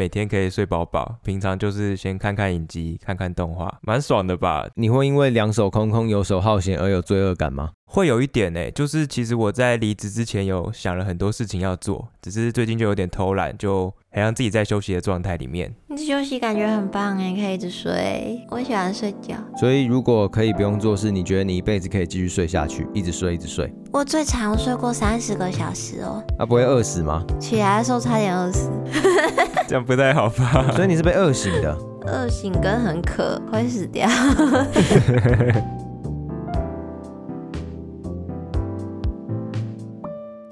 每天可以睡饱饱，平常就是先看看影集，看看动画，蛮爽的吧？你会因为两手空空、游手好闲而有罪恶感吗？会有一点呢，就是其实我在离职之前有想了很多事情要做，只是最近就有点偷懒，就好像自己在休息的状态里面。你休息感觉很棒哎，可以一直睡，我喜欢睡觉。所以如果可以不用做事，你觉得你一辈子可以继续睡下去，一直睡一直睡？我最长睡过三十个小时哦。那、啊、不会饿死吗？起来的时候差点饿死。这样不太好吧？所以你是被饿醒的？饿醒跟很渴会死掉。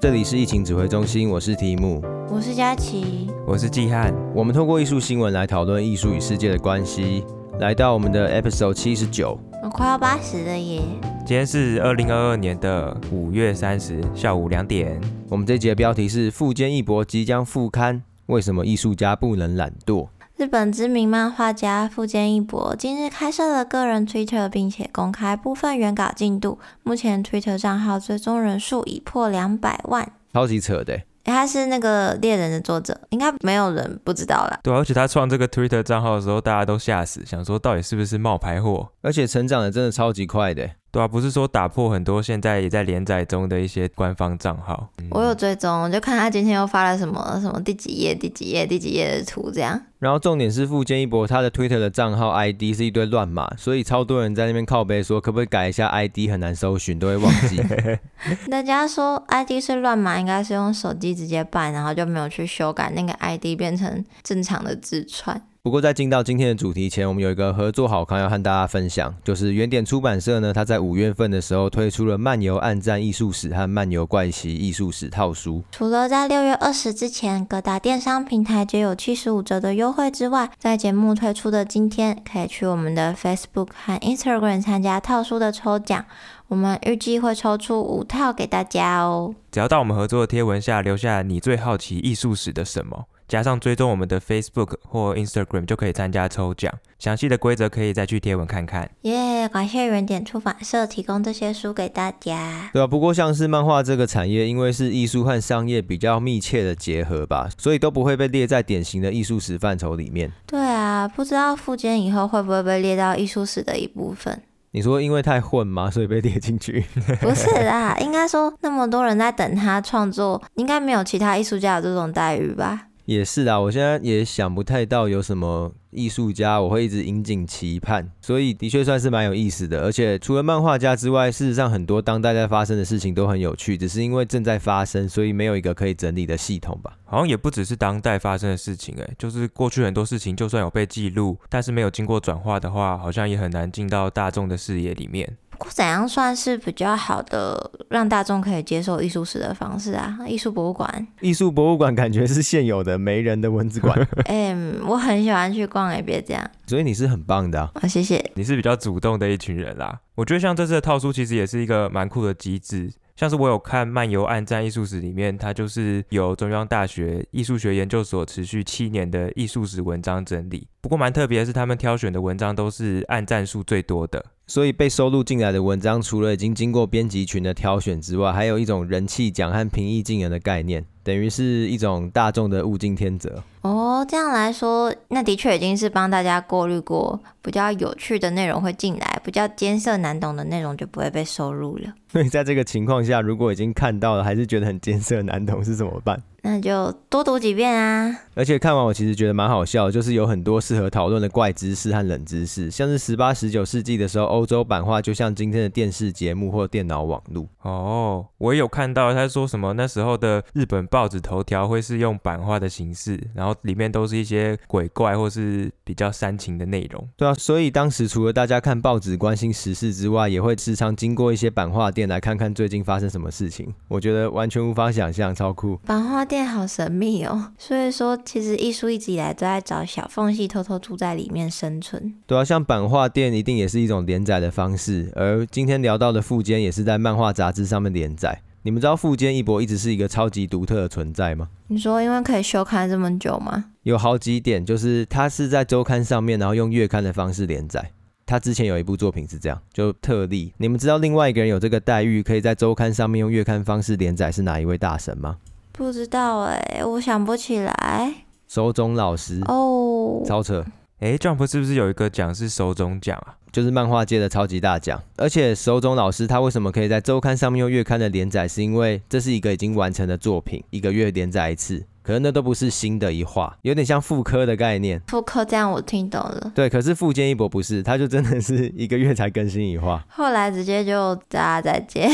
这里是疫情指挥中心，我是提姆，我是佳琪，我是季汉。我们透过艺术新闻来讨论艺术与世界的关系。来到我们的 episode 七十九，我快要八十了耶。今天是二零二二年的五月三十下午两点。我们这集的标题是富坚义博即将复刊，为什么艺术家不能懒惰？日本知名漫画家富坚义博今日开设了个人 Twitter，并且公开部分原稿进度。目前 Twitter 账号追踪人数已破两百万，超级扯的。他是那个猎人的作者，应该没有人不知道啦。对，而且他创这个 Twitter 账号的时候，大家都吓死，想说到底是不是冒牌货？而且成长的真的超级快的。对啊，不是说打破很多现在也在连载中的一些官方账号。嗯、我有追踪，我就看他今天又发了什么什么第几页、第几页、第几页的图这样。然后重点是富坚一博他的 Twitter 的账号 ID 是一堆乱码，所以超多人在那边靠背说可不可以改一下 ID，很难搜寻，都会忘记。大家说 ID 是乱码，应该是用手机直接办，然后就没有去修改那个 ID 变成正常的字串。不过在进到今天的主题前，我们有一个合作好康要和大家分享，就是原点出版社呢，它在五月份的时候推出了《漫游暗战艺术史》和《漫游怪奇艺术史》套书。除了在六月二十之前各大电商平台皆有七十五折的优惠之外，在节目推出的今天，可以去我们的 Facebook 和 Instagram 参加套书的抽奖，我们预计会抽出五套给大家哦。只要到我们合作的贴文下留下你最好奇艺术史的什么。加上追踪我们的 Facebook 或 Instagram 就可以参加抽奖，详细的规则可以再去贴文看看。耶，感谢原点出版社提供这些书给大家。对啊，不过像是漫画这个产业，因为是艺术和商业比较密切的结合吧，所以都不会被列在典型的艺术史范畴里面。对啊，不知道富坚以后会不会被列到艺术史的一部分？你说因为太混吗？所以被列进去？不是啦，应该说那么多人在等他创作，应该没有其他艺术家有这种待遇吧？也是啊，我现在也想不太到有什么艺术家我会一直引颈期盼，所以的确算是蛮有意思的。而且除了漫画家之外，事实上很多当代在发生的事情都很有趣，只是因为正在发生，所以没有一个可以整理的系统吧。好像也不只是当代发生的事情，哎，就是过去很多事情，就算有被记录，但是没有经过转化的话，好像也很难进到大众的视野里面。怎样算是比较好的让大众可以接受艺术史的方式啊？艺术博物馆，艺术博物馆感觉是现有的没人的文字馆。哎、欸，我很喜欢去逛，诶，别这样。所以你是很棒的谢谢。你是比较主动的一群人啦。我觉得像这次的套书其实也是一个蛮酷的机制。像是我有看《漫游暗战艺术史》里面，它就是由中央大学艺术学研究所持续七年的艺术史文章整理。不过蛮特别的是，他们挑选的文章都是按赞数最多的。所以被收录进来的文章，除了已经经过编辑群的挑选之外，还有一种人气奖和平易近人的概念，等于是一种大众的物竞天择。哦，这样来说，那的确已经是帮大家过滤过，比较有趣的内容会进来，比较艰涩难懂的内容就不会被收录了。所以在这个情况下，如果已经看到了，还是觉得很艰涩难懂，是怎么办？那就多读几遍啊！而且看完我其实觉得蛮好笑，就是有很多适合讨论的怪知识和冷知识，像是十八、十九世纪的时候，欧洲版画就像今天的电视节目或电脑网络。哦，我有看到他说什么那时候的日本报纸头条会是用版画的形式，然后里面都是一些鬼怪或是比较煽情的内容。对啊，所以当时除了大家看报纸关心时事之外，也会时常经过一些版画店来看看最近发生什么事情。我觉得完全无法想象，超酷！版画店好神秘哦，所以说其实艺术一直以来都在找小缝隙，偷偷住在里面生存。对啊，像版画店一定也是一种连载的方式，而今天聊到的富坚也是在漫画杂志上面连载。你们知道富坚义博一直是一个超级独特的存在吗？你说因为可以休刊这么久吗？有好几点，就是他是在周刊上面，然后用月刊的方式连载。他之前有一部作品是这样，就特例。你们知道另外一个人有这个待遇，可以在周刊上面用月刊方式连载是哪一位大神吗？不知道哎、欸，我想不起来。手塚老师哦，超扯。哎，Jump 是不是有一个奖是手冢奖啊？就是漫画界的超级大奖。而且手冢老师他为什么可以在周刊上面用月刊的连载，是因为这是一个已经完成的作品，一个月连载一次。可是那都不是新的一画，有点像复刻的概念。复刻这样我听懂了。对，可是富坚一博不是，他就真的是一个月才更新一画。后来直接就大家再见。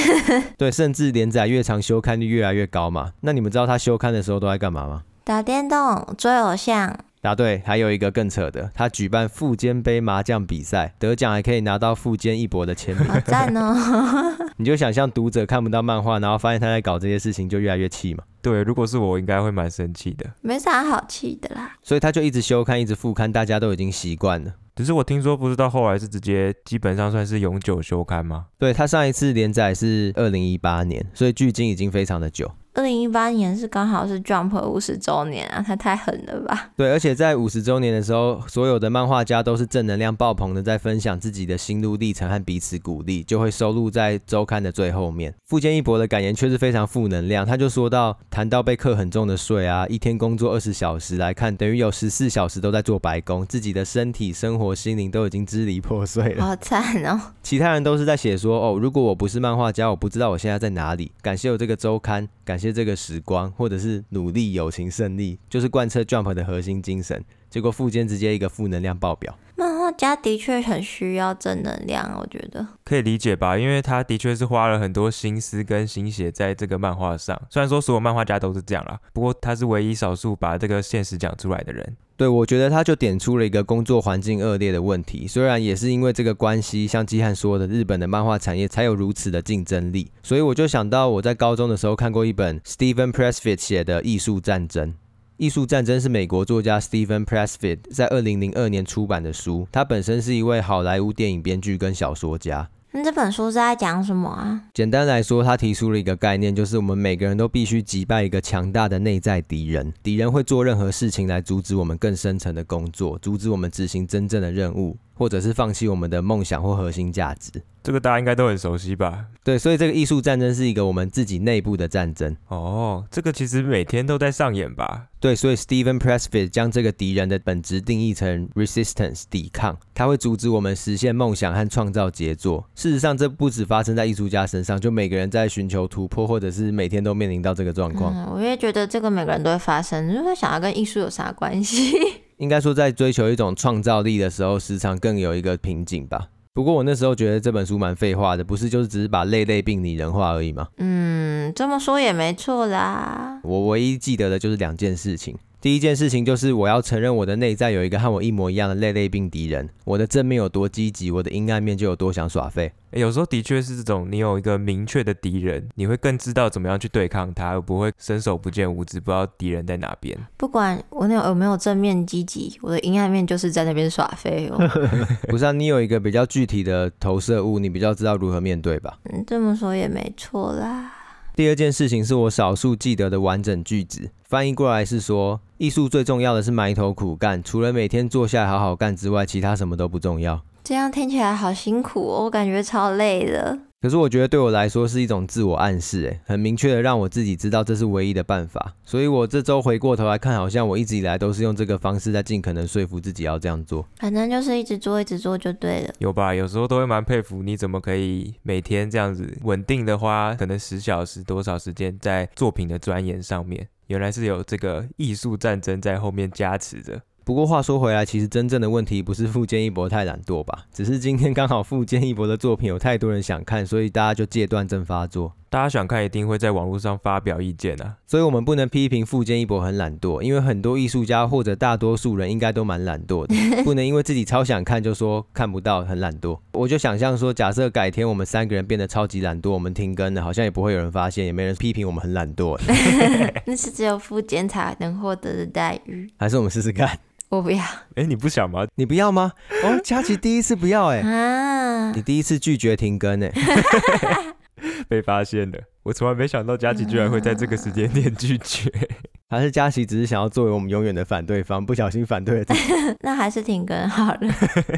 对，甚至连载越长，休刊率越来越高嘛。那你们知道他休刊的时候都在干嘛吗？打电动、追偶像。答对，还有一个更扯的，他举办富坚杯麻将比赛，得奖还可以拿到富坚义博的签名，好赞哦！你就想象读者看不到漫画，然后发现他在搞这些事情，就越来越气嘛。对，如果是我，应该会蛮生气的。没啥好气的啦。所以他就一直休刊，一直复刊，大家都已经习惯了。只是我听说，不是到后来是直接基本上算是永久休刊吗？对，他上一次连载是二零一八年，所以距今已经非常的久。二零一八年是刚好是 Jump 五十周年啊，他太狠了吧？对，而且在五十周年的时候，所有的漫画家都是正能量爆棚的，在分享自己的心路历程和彼此鼓励，就会收录在周刊的最后面。富坚义博的感言却是非常负能量，他就说到，谈到被课很重的税啊，一天工作二十小时来看，等于有十四小时都在做白工，自己的身体、生活、心灵都已经支离破碎了，好 惨哦。其他人都是在写说，哦，如果我不是漫画家，我不知道我现在在哪里。感谢有这个周刊，感谢。这个时光，或者是努力、友情、胜利，就是贯彻 Jump 的核心精神。结果富坚直接一个负能量爆表。漫画家的确很需要正能量，我觉得可以理解吧，因为他的确是花了很多心思跟心血在这个漫画上。虽然说所有漫画家都是这样啦，不过他是唯一少数把这个现实讲出来的人。对，我觉得他就点出了一个工作环境恶劣的问题。虽然也是因为这个关系，像基汉说的，日本的漫画产业才有如此的竞争力。所以我就想到我在高中的时候看过一本 Steven Pressfield 写的《艺术战争》。艺术战争是美国作家 Steven Pressfield 在二零零二年出版的书。他本身是一位好莱坞电影编剧跟小说家。那这本书是在讲什么啊？简单来说，他提出了一个概念，就是我们每个人都必须击败一个强大的内在敌人。敌人会做任何事情来阻止我们更深层的工作，阻止我们执行真正的任务，或者是放弃我们的梦想或核心价值。这个大家应该都很熟悉吧？对，所以这个艺术战争是一个我们自己内部的战争。哦，这个其实每天都在上演吧？对，所以 Steven Pressfield 将这个敌人的本质定义成 resistance 抵抗，它会阻止我们实现梦想和创造杰作。事实上，这不止发生在艺术家身上，就每个人在寻求突破，或者是每天都面临到这个状况。嗯，我也觉得这个每个人都会发生，就会想要跟艺术有啥关系？应该说，在追求一种创造力的时候，时常更有一个瓶颈吧。不过我那时候觉得这本书蛮废话的，不是就是只是把类类病拟人化而已吗？嗯，这么说也没错啦。我唯一记得的就是两件事情。第一件事情就是我要承认我的内在有一个和我一模一样的类类病敌人。我的正面有多积极，我的阴暗面就有多想耍废。有时候的确是这种，你有一个明确的敌人，你会更知道怎么样去对抗他，而不会伸手不见五指，不知道敌人在哪边。不管我有有没有正面积极，我的阴暗面就是在那边耍废哦。不是啊，你有一个比较具体的投射物，你比较知道如何面对吧？嗯，这么说也没错啦。第二件事情是我少数记得的完整句子，翻译过来是说，艺术最重要的是埋头苦干，除了每天坐下来好好干之外，其他什么都不重要。这样听起来好辛苦哦，我感觉超累的。可是我觉得对我来说是一种自我暗示，诶，很明确的让我自己知道这是唯一的办法。所以我这周回过头来看，好像我一直以来都是用这个方式在尽可能说服自己要这样做。反正就是一直做，一直做就对了。有吧？有时候都会蛮佩服你怎么可以每天这样子稳定的花可能十小时多少时间在作品的钻研上面。原来是有这个艺术战争在后面加持着。不过话说回来，其实真正的问题不是富坚义博太懒惰吧？只是今天刚好富坚义博的作品有太多人想看，所以大家就戒断症发作。大家想看，一定会在网络上发表意见啊。所以我们不能批评富坚义博很懒惰，因为很多艺术家或者大多数人应该都蛮懒惰的。不能因为自己超想看就说看不到很懒惰。我就想象说，假设改天我们三个人变得超级懒惰，我们停更了，好像也不会有人发现，也没人批评我们很懒惰。那是只有富坚才能获得的待遇。还是我们试试看。我不要，哎，你不想吗？你不要吗？哦，佳琪第一次不要，哎，啊，你第一次拒绝停更，哎，被发现了，我从来没想到佳琪居然会在这个时间点拒绝。还是佳琪只是想要作为我们永远的反对方，不小心反对了自己。那还是挺更好的。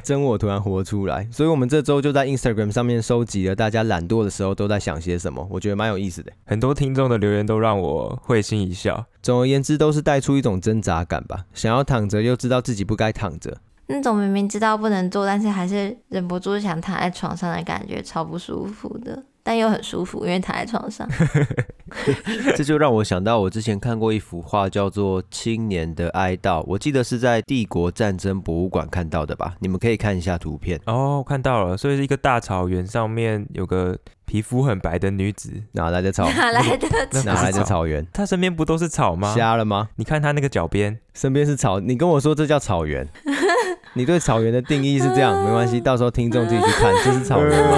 真我突然活出来，所以我们这周就在 Instagram 上面收集了大家懒惰的时候都在想些什么，我觉得蛮有意思的。很多听众的留言都让我会心一笑。总而言之，都是带出一种挣扎感吧，想要躺着又知道自己不该躺着。那种明明知道不能做，但是还是忍不住想躺在床上的感觉，超不舒服的。但又很舒服，因为躺在床上。这就让我想到，我之前看过一幅画，叫做《青年的哀悼》，我记得是在帝国战争博物馆看到的吧？你们可以看一下图片。哦，看到了，所以是一个大草原上面有个皮肤很白的女子，哪来的草？哪来的草？哪来的草原？她身边不都是草吗？瞎了吗？你看她那个脚边，身边是草，你跟我说这叫草原？你对草原的定义是这样？没关系，到时候听众自己去看，这是草原吗？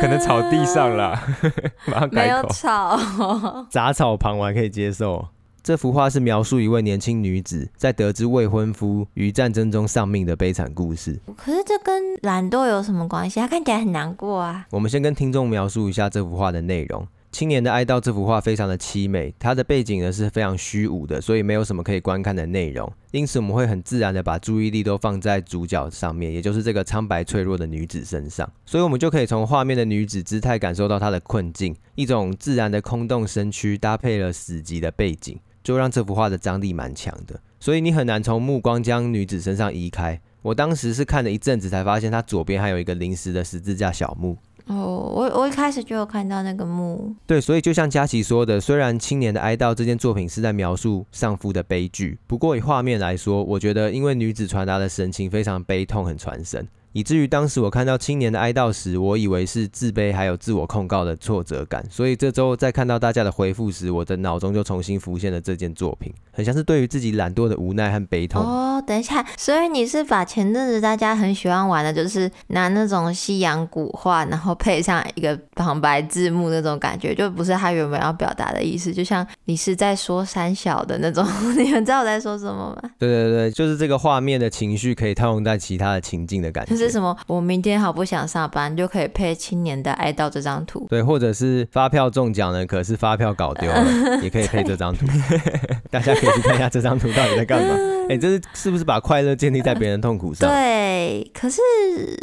可能草地上啦，马上改口。没有草，杂草旁我还可以接受。这幅画是描述一位年轻女子在得知未婚夫于战争中丧命的悲惨故事。可是这跟懒惰有什么关系？她看起来很难过啊。我们先跟听众描述一下这幅画的内容。青年的哀悼这幅画非常的凄美，它的背景呢是非常虚无的，所以没有什么可以观看的内容。因此我们会很自然的把注意力都放在主角上面，也就是这个苍白脆弱的女子身上。所以我们就可以从画面的女子姿态感受到她的困境，一种自然的空洞身躯搭配了死寂的背景，就让这幅画的张力蛮强的。所以你很难从目光将女子身上移开。我当时是看了一阵子才发现，她左边还有一个临时的十字架小木。哦，我我一开始就有看到那个墓。对，所以就像佳琪说的，虽然《青年的哀悼》这件作品是在描述丧夫的悲剧，不过以画面来说，我觉得因为女子传达的神情非常悲痛，很传神。以至于当时我看到青年的哀悼时，我以为是自卑还有自我控告的挫折感。所以这周在看到大家的回复时，我的脑中就重新浮现了这件作品，很像是对于自己懒惰的无奈和悲痛。哦，等一下，所以你是把前阵子大家很喜欢玩的，就是拿那种西洋古画，然后配上一个旁白字幕那种感觉，就不是他原本要表达的意思，就像你是在说三小的那种。你们知道我在说什么吗？对对对，就是这个画面的情绪可以套用在其他的情境的感觉。是什么？我明天好不想上班，就可以配青年的哀悼这张图。对，或者是发票中奖了，可是发票搞丢了，也可以配这张图。大家可以去看一下这张图到底在干嘛。哎、欸，这是是不是把快乐建立在别人痛苦上？对，可是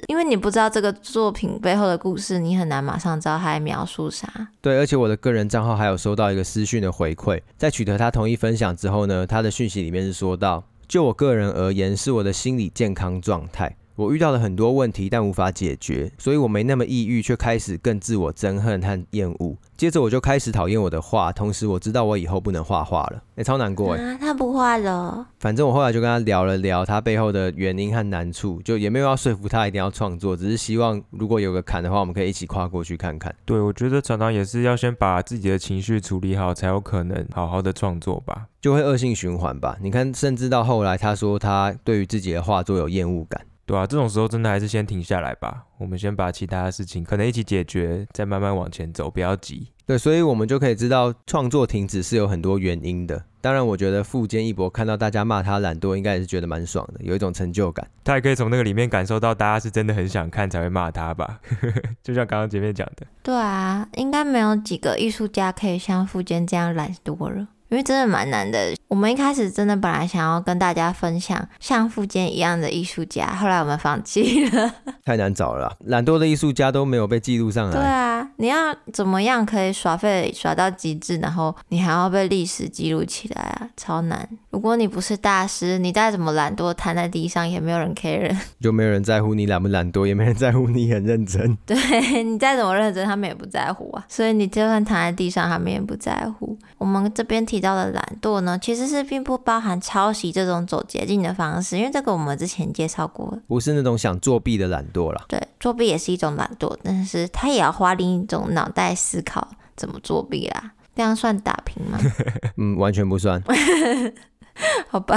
因为你不知道这个作品背后的故事，你很难马上知道他在描述啥。对，而且我的个人账号还有收到一个私讯的回馈，在取得他同意分享之后呢，他的讯息里面是说到，就我个人而言，是我的心理健康状态。我遇到了很多问题，但无法解决，所以我没那么抑郁，却开始更自我憎恨和厌恶。接着我就开始讨厌我的画，同时我知道我以后不能画画了，哎、欸，超难过哎、啊。他不画了。反正我后来就跟他聊了聊他背后的原因和难处，就也没有要说服他一定要创作，只是希望如果有个坎的话，我们可以一起跨过去看看。对，我觉得常常也是要先把自己的情绪处理好，才有可能好好的创作吧，就会恶性循环吧。你看，甚至到后来，他说他对于自己的画作有厌恶感。对啊，这种时候真的还是先停下来吧。我们先把其他的事情可能一起解决，再慢慢往前走，不要急。对，所以我们就可以知道创作停止是有很多原因的。当然，我觉得富坚义博看到大家骂他懒惰，应该也是觉得蛮爽的，有一种成就感。他也可以从那个里面感受到大家是真的很想看才会骂他吧。就像刚刚前面讲的。对啊，应该没有几个艺术家可以像富坚这样懒惰了。因为真的蛮难的。我们一开始真的本来想要跟大家分享像富坚一样的艺术家，后来我们放弃了，太难找了。懒惰的艺术家都没有被记录上来。对啊，你要怎么样可以耍废耍到极致，然后你还要被历史记录起来啊？超难。如果你不是大师，你再怎么懒惰，瘫在地上也没有人 care，就没有人在乎你懒不懒惰，也没人在乎你很认真。对，你再怎么认真，他们也不在乎啊。所以你就算躺在地上，他们也不在乎。我们这边提。提到的懒惰呢，其实是并不包含抄袭这种走捷径的方式，因为这个我们之前介绍过，不是那种想作弊的懒惰啦。对，作弊也是一种懒惰，但是他也要花另一种脑袋思考怎么作弊啦。这样算打平吗？嗯，完全不算。好吧，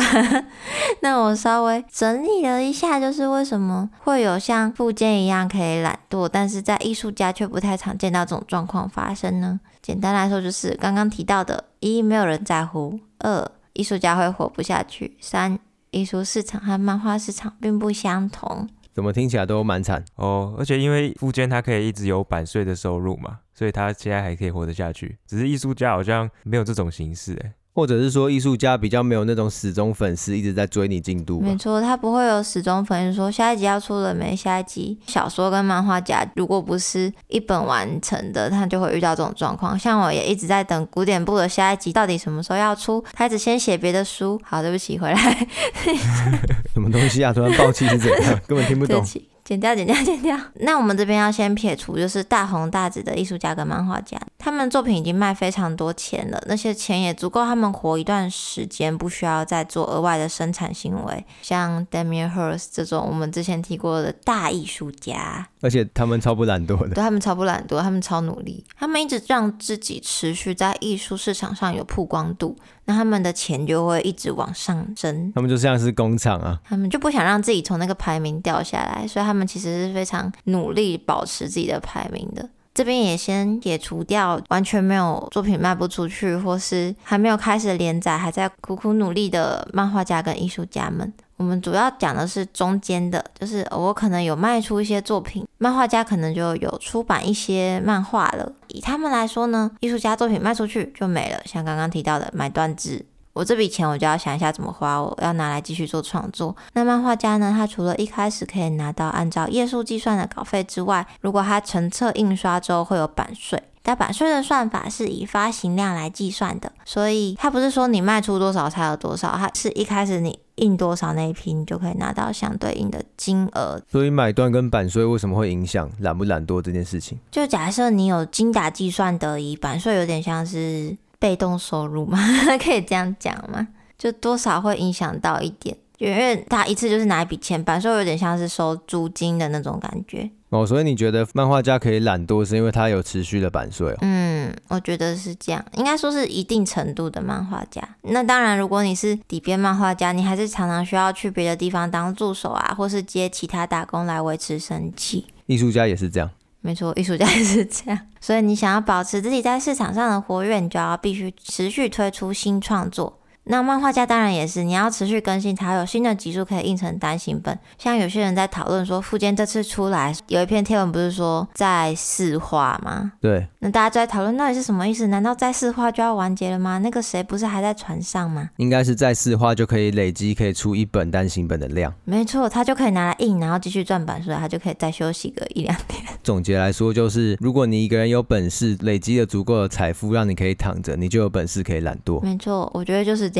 那我稍微整理了一下，就是为什么会有像富坚一样可以懒惰，但是在艺术家却不太常见到这种状况发生呢？简单来说，就是刚刚提到的：一、没有人在乎；二、艺术家会活不下去；三、艺术市场和漫画市场并不相同。怎么听起来都蛮惨哦？而且因为富坚他可以一直有版税的收入嘛，所以他现在还可以活得下去。只是艺术家好像没有这种形式诶。或者是说艺术家比较没有那种死忠粉丝一直在追你进度。没错，他不会有死忠粉丝说下一集要出了没？下一集小说跟漫画家如果不是一本完成的，他就会遇到这种状况。像我也一直在等古典部的下一集到底什么时候要出，他一直先写别的书。好，对不起，回来。什么东西啊？突然爆气是怎样？根本听不懂。剪掉，剪掉，剪掉。那我们这边要先撇除，就是大红大紫的艺术家跟漫画家，他们作品已经卖非常多钱了，那些钱也足够他们活一段时间，不需要再做额外的生产行为。像 Damien Hirst 这种我们之前提过的大艺术家，而且他们超不懒惰的，对，他们超不懒惰，他们超努力，他们一直让自己持续在艺术市场上有曝光度。那他们的钱就会一直往上升，他们就像是工厂啊，他们就不想让自己从那个排名掉下来，所以他们其实是非常努力保持自己的排名的。这边也先解除掉完全没有作品卖不出去，或是还没有开始连载，还在苦苦努力的漫画家跟艺术家们。我们主要讲的是中间的，就是我可能有卖出一些作品，漫画家可能就有出版一些漫画了。以他们来说呢，艺术家作品卖出去就没了，像刚刚提到的买断制，我这笔钱我就要想一下怎么花，我要拿来继续做创作。那漫画家呢，他除了一开始可以拿到按照页数计算的稿费之外，如果他成册印刷之后会有版税。但版税的算法是以发行量来计算的，所以它不是说你卖出多少才有多少，它是一开始你印多少那一批，你就可以拿到相对应的金额。所以买断跟版税为什么会影响懒不懒惰这件事情？就假设你有精打计算得宜，版税有点像是被动收入嘛，可以这样讲吗？就多少会影响到一点。因为他一次就是拿一笔钱，版税有点像是收租金的那种感觉哦。所以你觉得漫画家可以懒惰，是因为他有持续的版税哦？嗯，我觉得是这样，应该说是一定程度的漫画家。那当然，如果你是底边漫画家，你还是常常需要去别的地方当助手啊，或是接其他打工来维持生计。艺术家也是这样，没错，艺术家也是这样。所以你想要保持自己在市场上的活跃，你就要必须持续推出新创作。那漫画家当然也是，你要持续更新，才有新的集数可以印成单行本。像有些人在讨论说，富坚这次出来有一篇贴文，不是说在四话吗？对。那大家就在讨论到底是什么意思？难道在四话就要完结了吗？那个谁不是还在船上吗？应该是在四话就可以累积，可以出一本单行本的量。没错，他就可以拿来印，然后继续赚版税，他就可以再休息个一两天。总结来说，就是如果你一个人有本事，累积了足够的财富，让你可以躺着，你就有本事可以懒惰。没错，我觉得就是这样。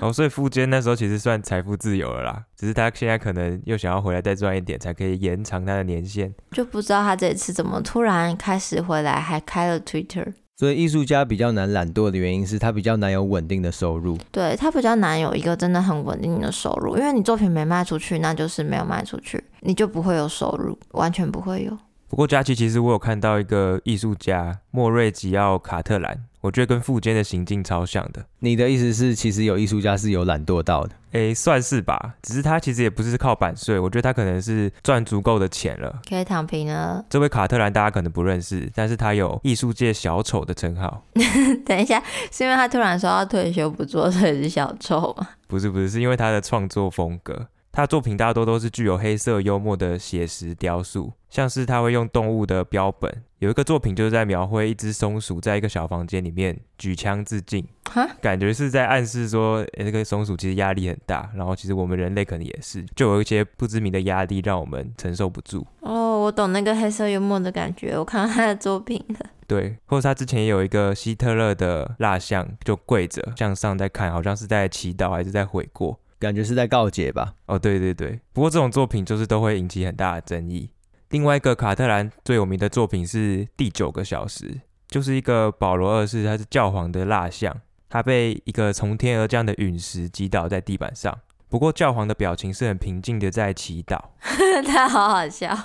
哦，所以富坚那时候其实算财富自由了啦，只是他现在可能又想要回来再赚一点，才可以延长他的年限。就不知道他这次怎么突然开始回来，还开了 Twitter。所以艺术家比较难懒惰的原因是他比较难有稳定的收入。对，他比较难有一个真的很稳定的收入，因为你作品没卖出去，那就是没有卖出去，你就不会有收入，完全不会有。不过佳琪，其实我有看到一个艺术家莫瑞吉奥卡特兰。我觉得跟富坚的行径超像的。你的意思是，其实有艺术家是有懒惰到的？诶，算是吧。只是他其实也不是靠版税，我觉得他可能是赚足够的钱了，可以躺平了。这位卡特兰大家可能不认识，但是他有艺术界小丑的称号。等一下，是因为他突然说要退休不做，所以是小丑吗？不是不是，是因为他的创作风格。他的作品大多都是具有黑色幽默的写实雕塑，像是他会用动物的标本，有一个作品就是在描绘一只松鼠在一个小房间里面举枪自尽，哈，感觉是在暗示说，诶，这个松鼠其实压力很大，然后其实我们人类可能也是，就有一些不知名的压力让我们承受不住。哦，我懂那个黑色幽默的感觉，我看到他的作品了。对，或者他之前也有一个希特勒的蜡像，就跪着向上在看，好像是在祈祷还是在悔过。感觉是在告解吧？哦，对对对。不过这种作品就是都会引起很大的争议。另外一个卡特兰最有名的作品是《第九个小时》，就是一个保罗二世，他是教皇的蜡像，他被一个从天而降的陨石击倒在地板上。不过教皇的表情是很平静的，在祈祷。他好好笑。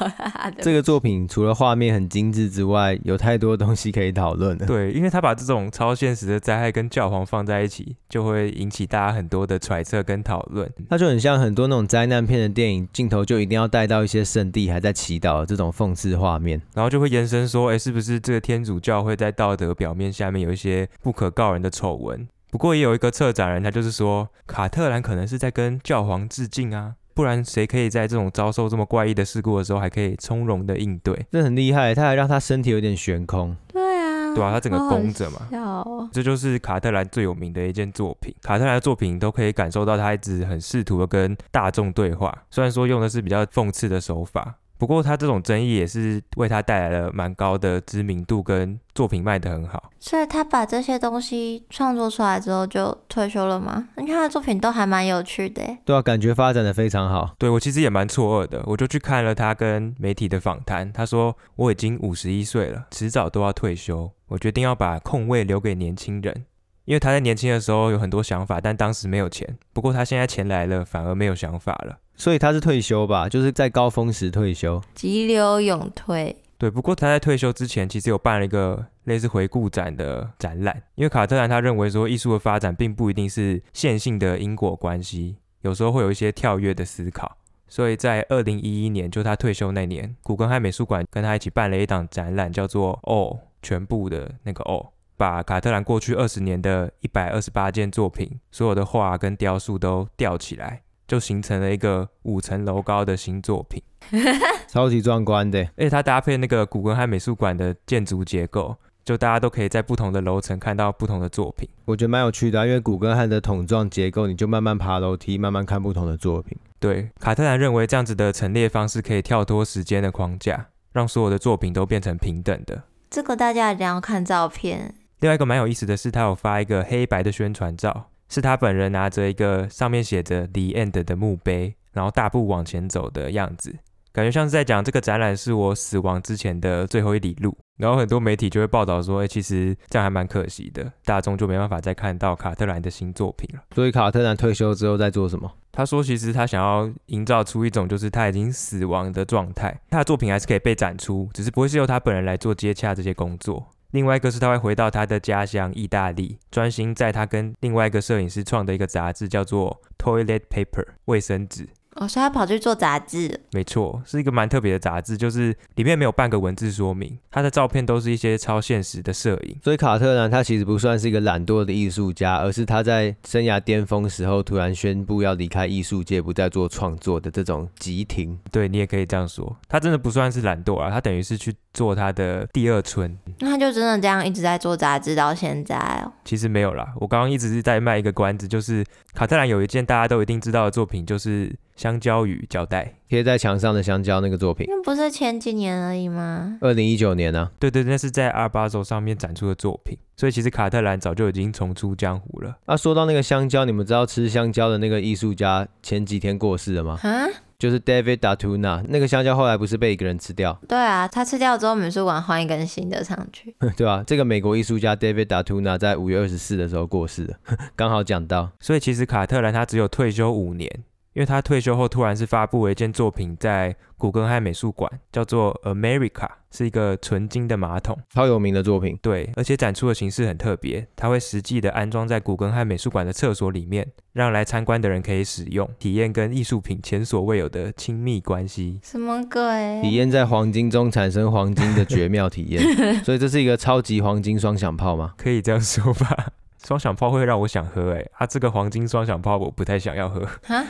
这个作品除了画面很精致之外，有太多东西可以讨论了。对，因为他把这种超现实的灾害跟教皇放在一起，就会引起大家很多的揣测跟讨论。他就很像很多那种灾难片的电影镜头，就一定要带到一些圣地还在祈祷的这种讽刺画面，然后就会延伸说，哎，是不是这个天主教会在道德表面下面有一些不可告人的丑闻？不过也有一个策展人，他就是说，卡特兰可能是在跟教皇致敬啊，不然谁可以在这种遭受这么怪异的事故的时候，还可以从容的应对？这很厉害，他还让他身体有点悬空。对啊，对啊，他整个弓着嘛，哦、这就是卡特兰最有名的一件作品。卡特兰的作品都可以感受到他一直很试图的跟大众对话，虽然说用的是比较讽刺的手法。不过他这种争议也是为他带来了蛮高的知名度，跟作品卖得很好。所以他把这些东西创作出来之后就退休了吗？你看他的作品都还蛮有趣的。对啊，感觉发展的非常好。对，我其实也蛮错愕的，我就去看了他跟媒体的访谈。他说，我已经五十一岁了，迟早都要退休，我决定要把空位留给年轻人。因为他在年轻的时候有很多想法，但当时没有钱。不过他现在钱来了，反而没有想法了。所以他是退休吧，就是在高峰时退休，急流勇退。对，不过他在退休之前，其实有办了一个类似回顾展的展览。因为卡特兰他认为说，艺术的发展并不一定是线性的因果关系，有时候会有一些跳跃的思考。所以在二零一一年，就他退休那年，古根汉美术馆跟他一起办了一档展览，叫做 All 全部的那个 All，把卡特兰过去二十年的一百二十八件作品，所有的画跟雕塑都吊起来。就形成了一个五层楼高的新作品，超级壮观的。而且它搭配那个古根汉美术馆的建筑结构，就大家都可以在不同的楼层看到不同的作品。我觉得蛮有趣的啊，因为古根汉的桶状结构，你就慢慢爬楼梯，慢慢看不同的作品。对，卡特兰认为这样子的陈列方式可以跳脱时间的框架，让所有的作品都变成平等的。这个大家一定要看照片。另外一个蛮有意思的是，他有发一个黑白的宣传照。是他本人拿着一个上面写着 “The End” 的墓碑，然后大步往前走的样子，感觉像是在讲这个展览是我死亡之前的最后一里路。然后很多媒体就会报道说，哎，其实这样还蛮可惜的，大众就没办法再看到卡特兰的新作品了。所以卡特兰退休之后在做什么？他说，其实他想要营造出一种就是他已经死亡的状态，他的作品还是可以被展出，只是不会是由他本人来做接洽这些工作。另外一个是他会回到他的家乡意大利，专心在他跟另外一个摄影师创的一个杂志，叫做 Toilet Paper 卫生纸。哦，所以他跑去做杂志。没错，是一个蛮特别的杂志，就是里面没有半个文字说明，他的照片都是一些超现实的摄影。所以卡特兰他其实不算是一个懒惰的艺术家，而是他在生涯巅峰时候突然宣布要离开艺术界，不再做创作的这种急停。对，你也可以这样说，他真的不算是懒惰啊，他等于是去做他的第二春。那他就真的这样一直在做杂志到现在哦？其实没有啦，我刚刚一直是在卖一个关子，就是卡特兰有一件大家都一定知道的作品，就是。香蕉与胶带贴在墙上的香蕉那个作品，那不是前几年而已吗？二零一九年呢、啊？对对，那是在 Art Basel 上面展出的作品。所以其实卡特兰早就已经重出江湖了。啊，说到那个香蕉，你们知道吃香蕉的那个艺术家前几天过世了吗？啊，就是 David Datuna，那个香蕉后来不是被一个人吃掉？对啊，他吃掉之后，美术馆换一根新的上去。对啊，这个美国艺术家 David Datuna 在五月二十四的时候过世了，刚好讲到。所以其实卡特兰他只有退休五年。因为他退休后突然是发布了一件作品，在古根汉美术馆，叫做 America，是一个纯金的马桶，超有名的作品。对，而且展出的形式很特别，它会实际的安装在古根汉美术馆的厕所里面，让来参观的人可以使用，体验跟艺术品前所未有的亲密关系。什么鬼？体验在黄金中产生黄金的绝妙体验。所以这是一个超级黄金双响炮吗？可以这样说吧。双响炮会让我想喝，哎，啊，这个黄金双响炮我不太想要喝。哈？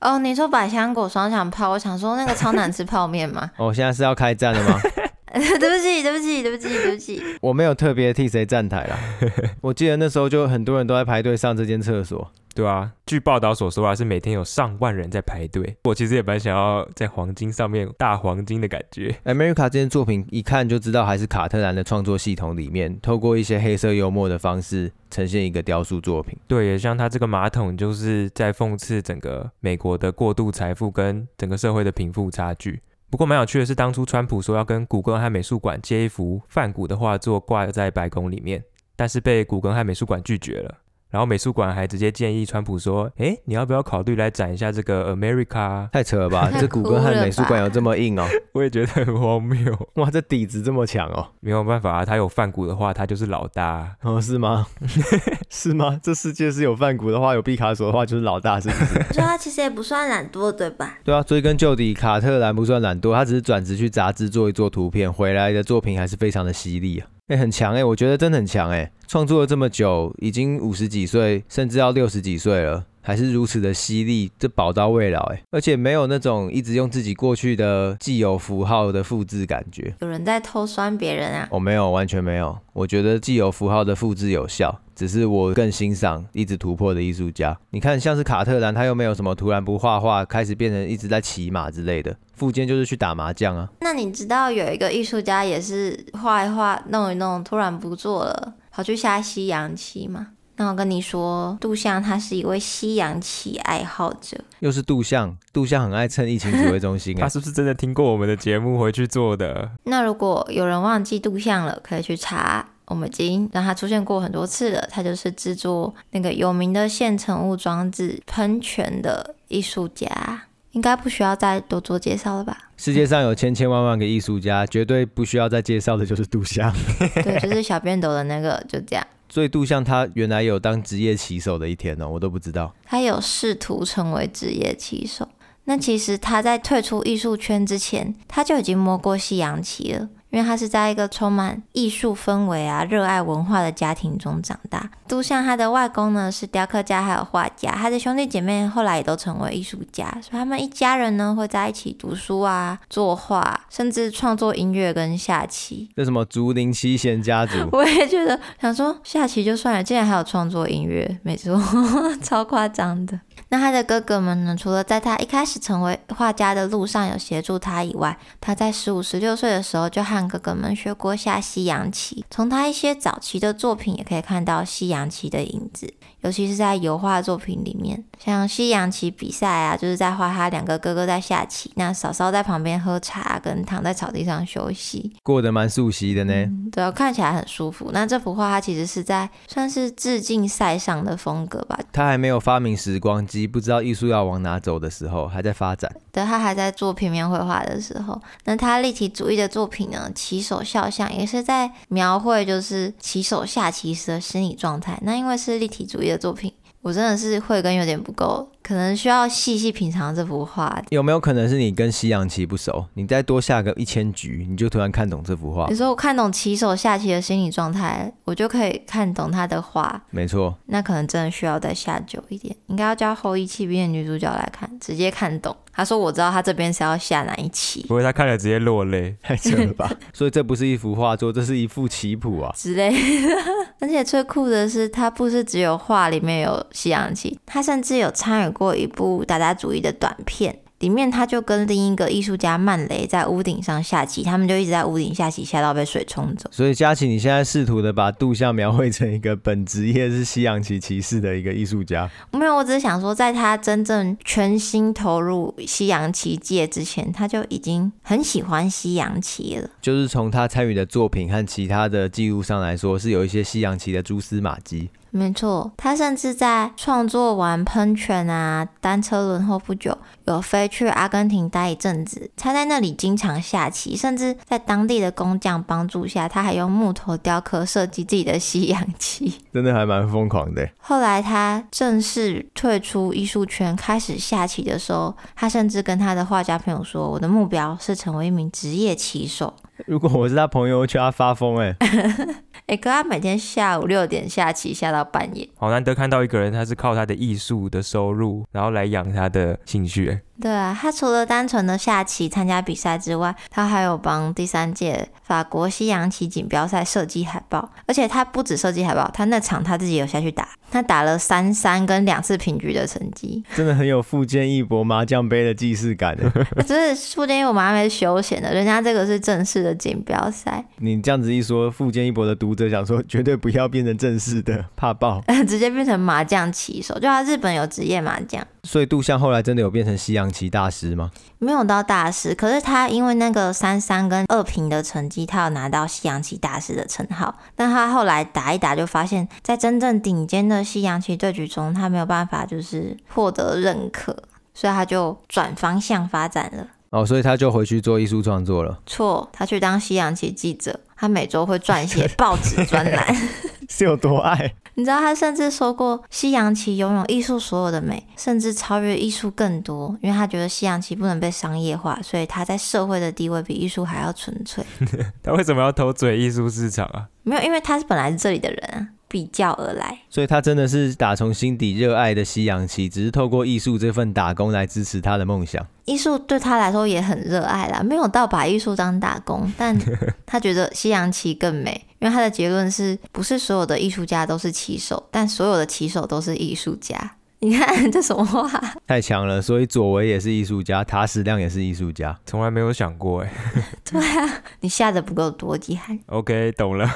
哦，你说百香果双响炮，我想说那个超难吃泡面吗？哦，现在是要开战了吗？对不起，对不起，对不起，对不起，我没有特别替谁站台啦。我记得那时候就很多人都在排队上这间厕所。对啊，据报道所说啊，是每天有上万人在排队。我其实也蛮想要在黄金上面大黄金的感觉。America 这件作品一看就知道还是卡特兰的创作系统里面，透过一些黑色幽默的方式呈现一个雕塑作品。对，也像他这个马桶就是在讽刺整个美国的过度财富跟整个社会的贫富差距。不过蛮有趣的是，当初川普说要跟古根汉美术馆借一幅梵谷的画作挂在白宫里面，但是被古根汉美术馆拒绝了。然后美术馆还直接建议川普说：“哎，你要不要考虑来展一下这个 America？” 太扯了吧！这古根汉美术馆有这么硬哦？我也觉得很荒谬。哇，这底子这么强哦！没有办法啊，他有梵谷的话，他就是老大哦？是吗？是吗？这世界是有梵谷的话，有毕卡索的话，就是老大，是不是？所以他其实也不算懒惰，对吧？对啊，追根究底，卡特兰不算懒惰，他只是转职去杂志做一做图片，回来的作品还是非常的犀利啊。哎、很强哎、我觉得真的很强哎、创作了这么久，已经五十几岁，甚至要六十几岁了，还是如此的犀利，这宝刀未老哎，而且没有那种一直用自己过去的既有符号的复制感觉。有人在偷酸别人啊？我、哦、没有，完全没有。我觉得既有符号的复制有效，只是我更欣赏一直突破的艺术家。你看，像是卡特兰，他又没有什么突然不画画，开始变成一直在骑马之类的。附件就是去打麻将啊。那你知道有一个艺术家也是画一画，弄一弄，突然不做了，跑去下西洋棋吗？那我跟你说，杜象他是一位西洋棋爱好者，又是杜象，杜象很爱蹭疫情指挥中心，他是不是真的听过我们的节目回去做的？那如果有人忘记杜象了，可以去查，我们已经让他出现过很多次了。他就是制作那个有名的现成物装置喷泉的艺术家，应该不需要再多做介绍了吧？世界上有千千万万个艺术家，绝对不需要再介绍的就是杜象，对，就是小便斗的那个，就这样。所以杜象他原来有当职业棋手的一天、哦，我都不知道。他有试图成为职业棋手，那其实他在退出艺术圈之前，他就已经摸过西洋棋了。因为他是在一个充满艺术氛围啊、热爱文化的家庭中长大。都像他的外公呢是雕刻家，还有画家。他的兄弟姐妹后来也都成为艺术家，所以他们一家人呢会在一起读书啊、作画，甚至创作音乐跟下棋。这什么竹林七贤家族？我也觉得，想说下棋就算了，竟然还有创作音乐，没错，超夸张的。那他的哥哥们呢？除了在他一开始成为画家的路上有协助他以外，他在十五、十六岁的时候就和哥哥们学过下西洋棋。从他一些早期的作品也可以看到西洋棋的影子，尤其是在油画作品里面，像西洋棋比赛啊，就是在画他两个哥哥在下棋，那嫂嫂在旁边喝茶，跟躺在草地上休息，过得蛮熟悉的呢。嗯，对，看起来很舒服。那这幅画它其实是在算是致敬塞尚的风格吧？他还没有发明时光机。不知道艺术要往哪走的时候，还在发展。对，他还在做平面绘画的时候，那他立体主义的作品呢？棋手肖像也是在描绘，就是棋手下棋时的心理状态。那因为是立体主义的作品。我真的是慧根有点不够，可能需要细细品尝这幅画。有没有可能是你跟西洋棋不熟？你再多下个一千局，你就突然看懂这幅画？你说我看懂棋手下棋的心理状态，我就可以看懂他的画。没错，那可能真的需要再下久一点。应该要叫后羿弃兵的女主角来看，直接看懂。他说：“我知道他这边是要下哪一棋。”不会，他看了直接落泪，太扯了吧？所以这不是一幅画作，这是一副棋谱啊之类的。而且最酷的是，他不是只有画里面有西洋棋，他甚至有参与过一部达达主义的短片。里面他就跟另一个艺术家曼雷在屋顶上下棋，他们就一直在屋顶下棋，下到被水冲走。所以佳琪，你现在试图的把杜象描绘成一个本职业是西洋棋骑士的一个艺术家？没有，我只是想说，在他真正全心投入西洋棋界之前，他就已经很喜欢西洋棋了。就是从他参与的作品和其他的记录上来说，是有一些西洋棋的蛛丝马迹。没错，他甚至在创作完喷泉啊、单车轮后不久，有飞去阿根廷待一阵子。他在那里经常下棋，甚至在当地的工匠帮助下，他还用木头雕刻设计自己的西洋棋，真的还蛮疯狂的。后来他正式退出艺术圈，开始下棋的时候，他甚至跟他的画家朋友说：“我的目标是成为一名职业棋手。” 如果我是他朋友，我劝他发疯哎！哎、欸，可他每天下午六点下棋，下到半夜，好难得看到一个人，他是靠他的艺术的收入，然后来养他的兴趣。对啊，他除了单纯的下棋参加比赛之外，他还有帮第三届法国西洋棋锦标赛设计海报，而且他不止设计海报，他那场他自己有下去打，他打了三三跟两次平局的成绩，真的很有富坚义博麻将杯的既视感。只是富坚义博麻将杯休闲的，人家这个是正式的锦标赛。你这样子一说，富坚义博的读者想说，绝对不要变成正式的，怕爆，直接变成麻将棋手，就他日本有职业麻将。所以杜象后来真的有变成西洋棋大师吗？没有到大师，可是他因为那个三三跟二平的成绩，他有拿到西洋棋大师的称号。但他后来打一打就发现，在真正顶尖的西洋棋对局中，他没有办法就是获得认可，所以他就转方向发展了。哦，所以他就回去做艺术创作了。错，他去当西洋棋记者，他每周会撰写报纸专栏。是有多爱？你知道他甚至说过，西洋棋拥有艺术所有的美，甚至超越艺术更多，因为他觉得西洋棋不能被商业化，所以他在社会的地位比艺术还要纯粹。他为什么要偷嘴艺术市场啊？没有，因为他是本来是这里的人啊。比较而来。所以他真的是打从心底热爱的西洋棋，只是透过艺术这份打工来支持他的梦想。艺术对他来说也很热爱啦，没有到把艺术当打工，但 他觉得西洋棋更美，因为他的结论是不是所有的艺术家都是棋手，但所有的棋手都是艺术家。你看这什么话？太强了！所以左为也是艺术家，塔矢亮也是艺术家，从来没有想过哎。对啊，你下的不够多，厉害。OK，懂了。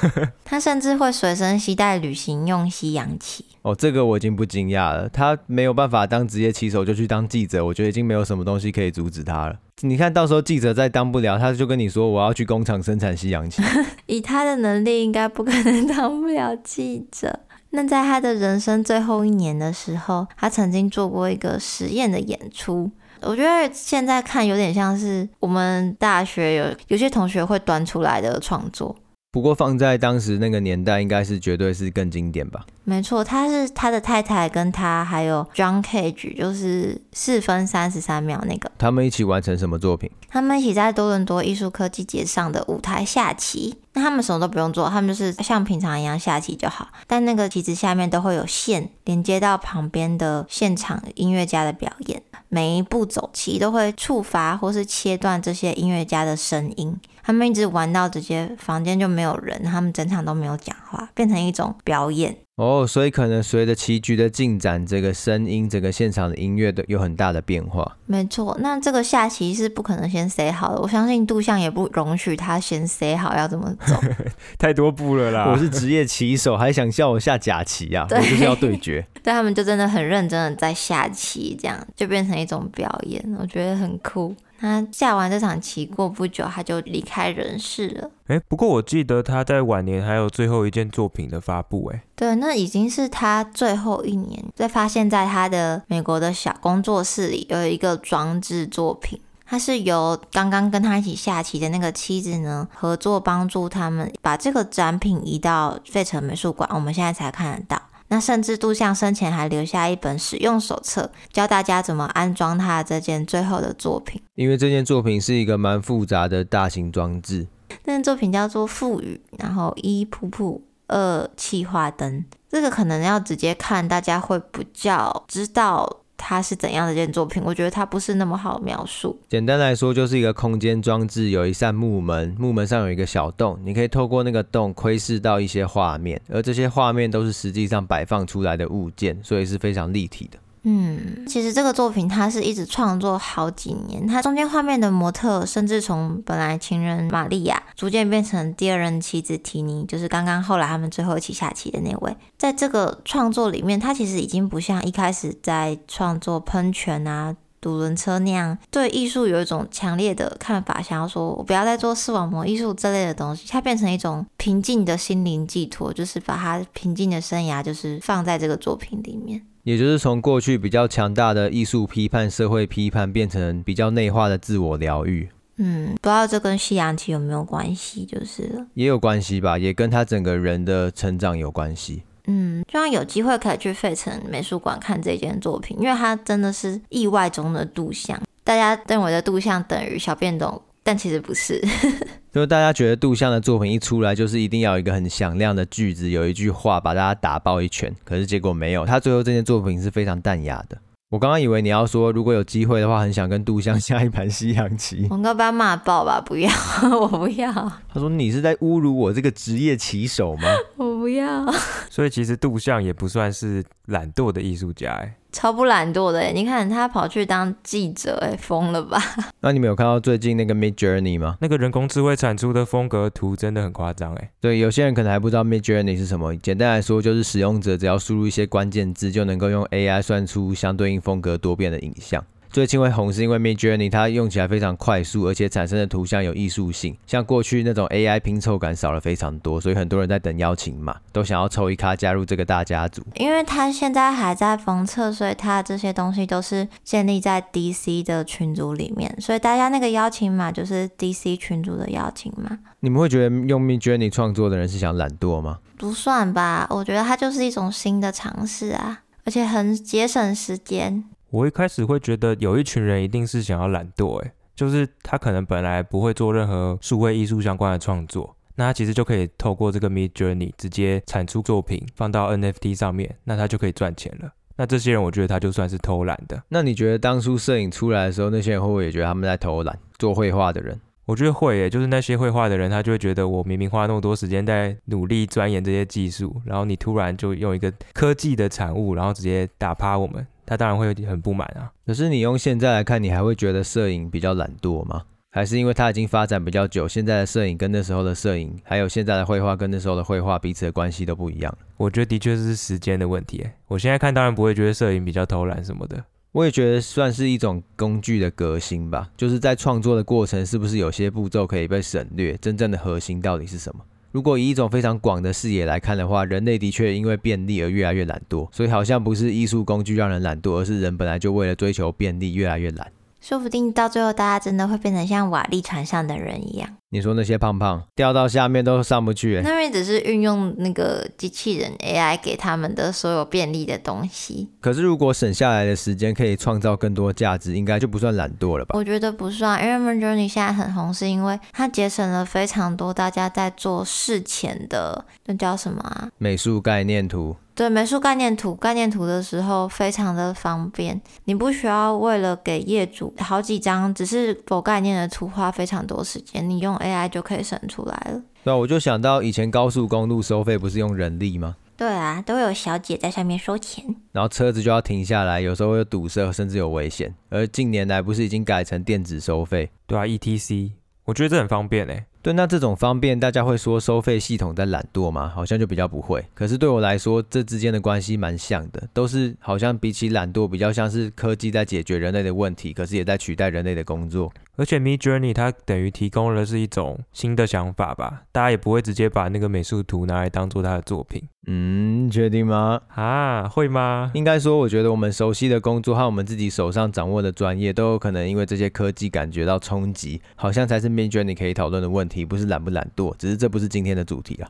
他甚至会随身携带旅行用西洋棋。哦，这个我已经不惊讶了。他没有办法当职业棋手，就去当记者，我觉得已经没有什么东西可以阻止他了。你看到时候记者再当不了，他就跟你说我要去工厂生产西洋棋。以他的能力，应该不可能当不了记者。那在他的人生最后一年的时候，他曾经做过一个实验的演出。我觉得现在看有点像是我们大学有有些同学会端出来的创作。不过放在当时那个年代，应该是绝对是更经典吧。没错，他是他的太太跟他还有 John Cage，就是四分三十三秒那个。他们一起完成什么作品？他们一起在多伦多艺术科技节上的舞台下棋。那他们什么都不用做，他们就是像平常一样下棋就好。但那个棋子下面都会有线连接到旁边的现场音乐家的表演，每一步走棋都会触发或是切断这些音乐家的声音。他们一直玩到直接房间就没有人，他们整场都没有讲话，变成一种表演。哦，所以可能随着棋局的进展，这个声音、这个现场的音乐都有很大的变化。没错，那这个下棋是不可能先 say 好的，我相信杜象也不容许他先 say 好要怎么走。太多步了啦！我是职业棋手，还想叫我下假棋啊？对，我就是要对决。但，他们就真的很认真的在下棋，这样就变成一种表演，我觉得很酷。他下完这场棋过不久，他就离开人世了。哎，不过我记得他在晚年还有最后一件作品的发布。哎，对，那已经是他最后一年。在发现，在他的美国的小工作室里有一个装置作品，他是由刚刚跟他一起下棋的那个妻子呢合作，帮助他们把这个展品移到费城美术馆。我们现在才看得到。那甚至杜象生前还留下一本使用手册，教大家怎么安装他这件最后的作品。因为这件作品是一个蛮复杂的大型装置。这件作品叫做腹语，然后一瀑布，二气化灯。这个可能要直接看，大家会比较知道。它是怎样的一件作品？我觉得它不是那么好描述。简单来说，就是一个空间装置，有一扇木门，木门上有一个小洞，你可以透过那个洞窥视到一些画面，而这些画面都是实际上摆放出来的物件，所以是非常立体的。嗯，其实这个作品它是一直创作好几年，它中间画面的模特甚至从本来情人玛利亚逐渐变成第二任妻子提尼，就是刚刚后来他们最后一起下棋的那位。在这个创作里面，他其实已经不像一开始在创作喷泉啊、独轮车那样，对艺术有一种强烈的看法，想要说我不要再做视网膜艺术这类的东西，它变成一种平静的心灵寄托，就是把他平静的生涯就是放在这个作品里面。也就是从过去比较强大的艺术批判、社会批判，变成比较内化的自我疗愈。嗯，不知道这跟西洋棋有没有关系，就是了。也有关系吧，也跟他整个人的成长有关系。嗯，希望有机会可以去费城美术馆看这件作品，因为它真的是意外中的杜象。大家认为的杜象等于小便斗，但其实不是。就是大家觉得杜象的作品一出来，就是一定要有一个很响亮的句子，有一句话把大家打爆一拳。可是结果没有，他最后这件作品是非常淡雅的。我刚刚以为你要说，如果有机会的话，很想跟杜象 下一盘西洋棋。我应该把他骂爆吧？不要，我不要。他说你是在侮辱我这个职业棋手吗？我不要。所以其实杜象也不算是懒惰的艺术家，哎。超不懒惰的，你看他跑去当记者，哎，疯了吧？那你们有看到最近那个 Midjourney 吗？那个人工智慧产出的风格图真的很夸张，哎。对，有些人可能还不知道 Midjourney 是什么。简单来说，就是使用者只要输入一些关键字，就能够用 AI 算出相对应风格多变的影像。最近会红是因为 Midjourney 它用起来非常快速，而且产生的图像有艺术性，像过去那种 AI 拼凑感少了非常多，所以很多人在等邀请码，都想要抽一卡加入这个大家族。因为它现在还在封测，所以它这些东西都是建立在 DC 的群组里面，所以大家那个邀请码就是 DC 群组的邀请码。你们会觉得用 Midjourney 创作的人是想懒惰吗？不算吧，我觉得它就是一种新的尝试啊，而且很节省时间。我一开始会觉得有一群人一定是想要懒惰，诶，就是他可能本来不会做任何数位艺术相关的创作，那他其实就可以透过这个 Midjourney 直接产出作品放到 NFT 上面，那他就可以赚钱了。那这些人，我觉得他就算是偷懒的。那你觉得当初摄影出来的时候，那些人会不会也觉得他们在偷懒？做绘画的人，我觉得会耶，就是那些绘画的人，他就会觉得我明明花那么多时间在努力钻研这些技术，然后你突然就用一个科技的产物，然后直接打趴我们，他当然会很不满啊。可是你用现在来看，你还会觉得摄影比较懒惰吗？还是因为它已经发展比较久，现在的摄影跟那时候的摄影，还有现在的绘画跟那时候的绘画彼此的关系都不一样。我觉得的确是时间的问题。我现在看当然不会觉得摄影比较偷懒什么的，我也觉得算是一种工具的革新吧。就是在创作的过程，是不是有些步骤可以被省略？真正的核心到底是什么？如果以一种非常广的视野来看的话，人类的确因为便利而越来越懒惰，所以好像不是艺术工具让人懒惰，而是人本来就为了追求便利越来越懒。说不定到最后，大家真的会变成像瓦砾船上的人一样。你说那些胖胖掉到下面都上不去，那边只是运用那个机器人 AI 给他们的所有便利的东西。可是如果省下来的时间可以创造更多价值，应该就不算懒惰了吧？我觉得不算，因为 Midjourney 现在很红，是因为它节省了非常多大家在做事前的那叫什么啊？美术概念图。对，美术概念图，概念图的时候非常的方便，你不需要为了给业主好几张只是否概念的图花非常多时间，你用 AI 就可以省出来了。对，我就想到以前高速公路收费不是用人力吗？对啊，都有小姐在下面收钱，然后车子就要停下来，有时候会有堵塞，甚至有危险。而近年来不是已经改成电子收费？对啊，ETC，我觉得这很方便诶。对，那这种方便，大家会说收费系统在懒惰吗？好像就比较不会。可是对我来说，这之间的关系蛮像的，都是好像比起懒惰，比较像是科技在解决人类的问题，可是也在取代人类的工作。而且 Midjourney 它等于提供了是一种新的想法吧，大家也不会直接把那个美术图拿来当做它的作品。嗯，确定吗？啊，会吗？应该说，我觉得我们熟悉的工作和我们自己手上掌握的专业，都有可能因为这些科技感觉到冲击，好像才是 Midjourney 可以讨论的问题，不是懒不懒惰，只是这不是今天的主题啊。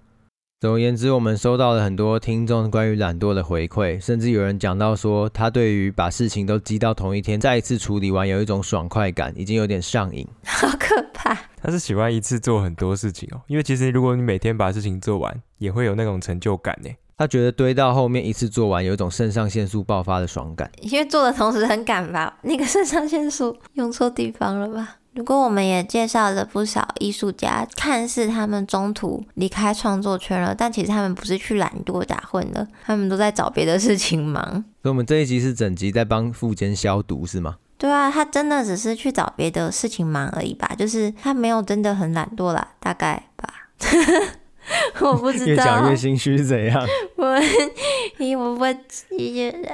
总而言之，我们收到了很多听众关于懒惰的回馈，甚至有人讲到说，他对于把事情都积到同一天，再一次处理完，有一种爽快感，已经有点上瘾。好可怕！他是喜欢一次做很多事情哦，因为其实如果你每天把事情做完，也会有那种成就感呢。他觉得堆到后面一次做完，有一种肾上腺素爆发的爽感。因为做的同时很赶吧？那个肾上腺素用错地方了吧？如果我们也介绍了不少艺术家，看似他们中途离开创作圈了，但其实他们不是去懒惰打混了，他们都在找别的事情忙。所以，我们这一集是整集在帮富坚消毒，是吗？对啊，他真的只是去找别的事情忙而已吧，就是他没有真的很懒惰啦，大概吧。我不知道，越讲越心虚是怎样？我我不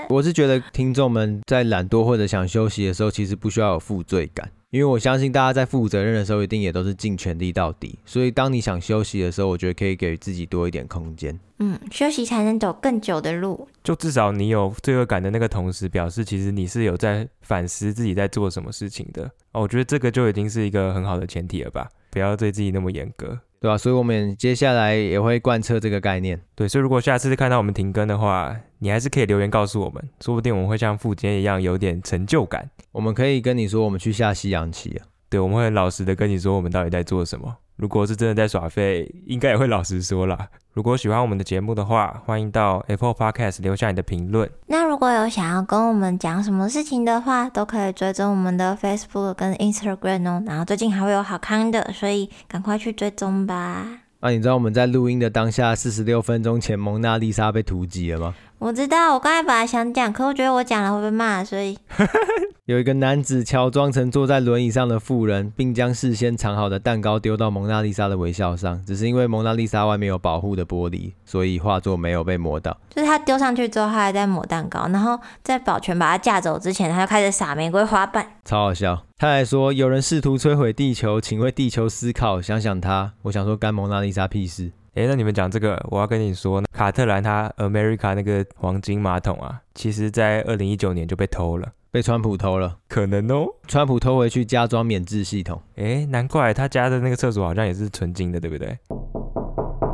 我是觉得听众们在懒惰或者想休息的时候，其实不需要有负罪感，因为我相信大家在负责任的时候，一定也都是尽全力到底。所以当你想休息的时候，我觉得可以给自己多一点空间。嗯，休息才能走更久的路。就至少你有罪恶感的那个同时，表示其实你是有在反思自己在做什么事情的。哦，我觉得这个就已经是一个很好的前提了吧？不要对自己那么严格。对吧？所以我们接下来也会贯彻这个概念。对，所以如果下次看到我们停更的话，你还是可以留言告诉我们，说不定我们会像富坚一样有点成就感。我们可以跟你说，我们去下西洋棋啊。对，我们会很老实的跟你说，我们到底在做什么。如果是真的在耍废，应该也会老实说啦。如果喜欢我们的节目的话，欢迎到 Apple Podcast 留下你的评论。那如果有想要跟我们讲什么事情的话，都可以追踪我们的 Facebook 跟 Instagram 哦。然后最近还会有好康的，所以赶快去追踪吧。那、啊、你知道我们在录音的当下，四十六分钟前，蒙娜丽莎被突击了吗？我知道，我刚才本来想讲，可我觉得我讲了会被骂，所以 有一个男子乔装成坐在轮椅上的妇人，并将事先藏好的蛋糕丢到蒙娜丽莎的微笑上。只是因为蒙娜丽莎外面有保护的玻璃，所以画作没有被磨到。就是他丢上去之后，他还在抹蛋糕，然后在保全把他架走之前，他就开始撒玫瑰花瓣，超好笑。他还说：“有人试图摧毁地球，请为地球思考，想想他。”我想说，干蒙娜丽莎屁事。诶，那你们讲这个，我要跟你说，卡特兰他 America 那个黄金马桶啊，其实在二零一九年就被偷了，被川普偷了，可能哦，川普偷回去加装免治系统。诶，难怪他家的那个厕所好像也是纯金的，对不对？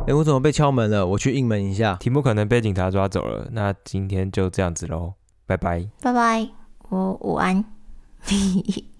诶，我怎么被敲门了？我去应门一下。题目可能被警察抓走了，那今天就这样子喽，拜拜，拜拜，我午安。